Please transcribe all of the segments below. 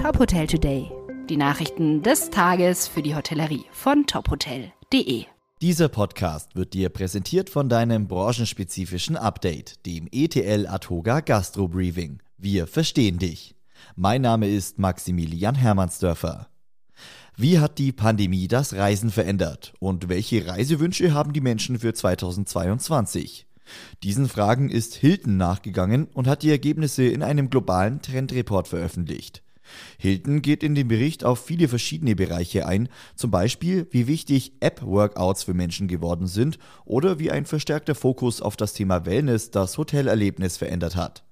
Top Hotel Today. Die Nachrichten des Tages für die Hotellerie von tophotel.de. Dieser Podcast wird dir präsentiert von deinem branchenspezifischen Update, dem ETL Atoga Gastro Briefing. Wir verstehen dich. Mein Name ist Maximilian Hermannsdörfer. Wie hat die Pandemie das Reisen verändert und welche Reisewünsche haben die Menschen für 2022? Diesen Fragen ist Hilton nachgegangen und hat die Ergebnisse in einem globalen Trendreport veröffentlicht. Hilton geht in dem Bericht auf viele verschiedene Bereiche ein, zum Beispiel wie wichtig App-Workouts für Menschen geworden sind oder wie ein verstärkter Fokus auf das Thema Wellness das Hotelerlebnis verändert hat.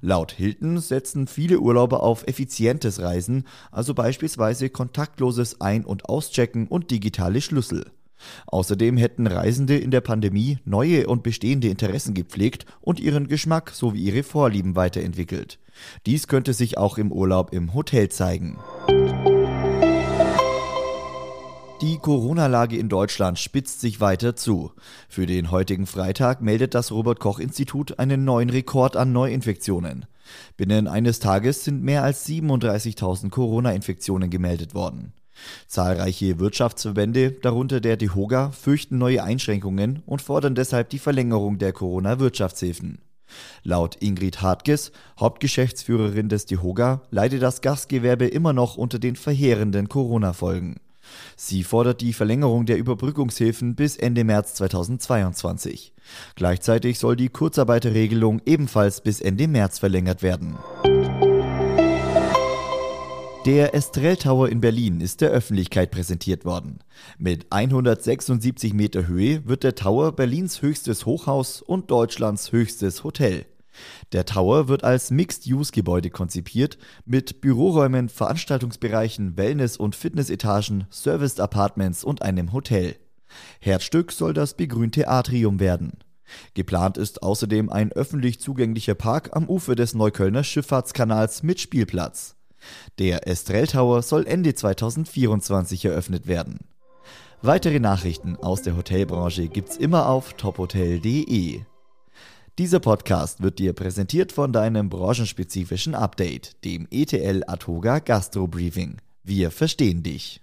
Laut Hilton setzen viele Urlauber auf effizientes Reisen, also beispielsweise kontaktloses Ein- und Auschecken und digitale Schlüssel. Außerdem hätten Reisende in der Pandemie neue und bestehende Interessen gepflegt und ihren Geschmack sowie ihre Vorlieben weiterentwickelt. Dies könnte sich auch im Urlaub im Hotel zeigen. Die Corona-Lage in Deutschland spitzt sich weiter zu. Für den heutigen Freitag meldet das Robert Koch Institut einen neuen Rekord an Neuinfektionen. Binnen eines Tages sind mehr als 37.000 Corona-Infektionen gemeldet worden. Zahlreiche Wirtschaftsverbände, darunter der DEHOGA, fürchten neue Einschränkungen und fordern deshalb die Verlängerung der Corona-Wirtschaftshilfen. Laut Ingrid Hartges, Hauptgeschäftsführerin des DEHOGA, leidet das Gastgewerbe immer noch unter den verheerenden Corona-Folgen. Sie fordert die Verlängerung der Überbrückungshilfen bis Ende März 2022. Gleichzeitig soll die Kurzarbeiterregelung ebenfalls bis Ende März verlängert werden. Der Estrell Tower in Berlin ist der Öffentlichkeit präsentiert worden. Mit 176 Meter Höhe wird der Tower Berlins höchstes Hochhaus und Deutschlands höchstes Hotel. Der Tower wird als Mixed-Use-Gebäude konzipiert, mit Büroräumen, Veranstaltungsbereichen, Wellness- und Fitnessetagen, Serviced Apartments und einem Hotel. Herzstück soll das begrünte Atrium werden. Geplant ist außerdem ein öffentlich zugänglicher Park am Ufer des Neuköllner Schifffahrtskanals mit Spielplatz. Der Estrell Tower soll Ende 2024 eröffnet werden. Weitere Nachrichten aus der Hotelbranche gibt's immer auf tophotel.de. Dieser Podcast wird dir präsentiert von deinem branchenspezifischen Update, dem ETL Atoga Gastro Briefing. Wir verstehen dich.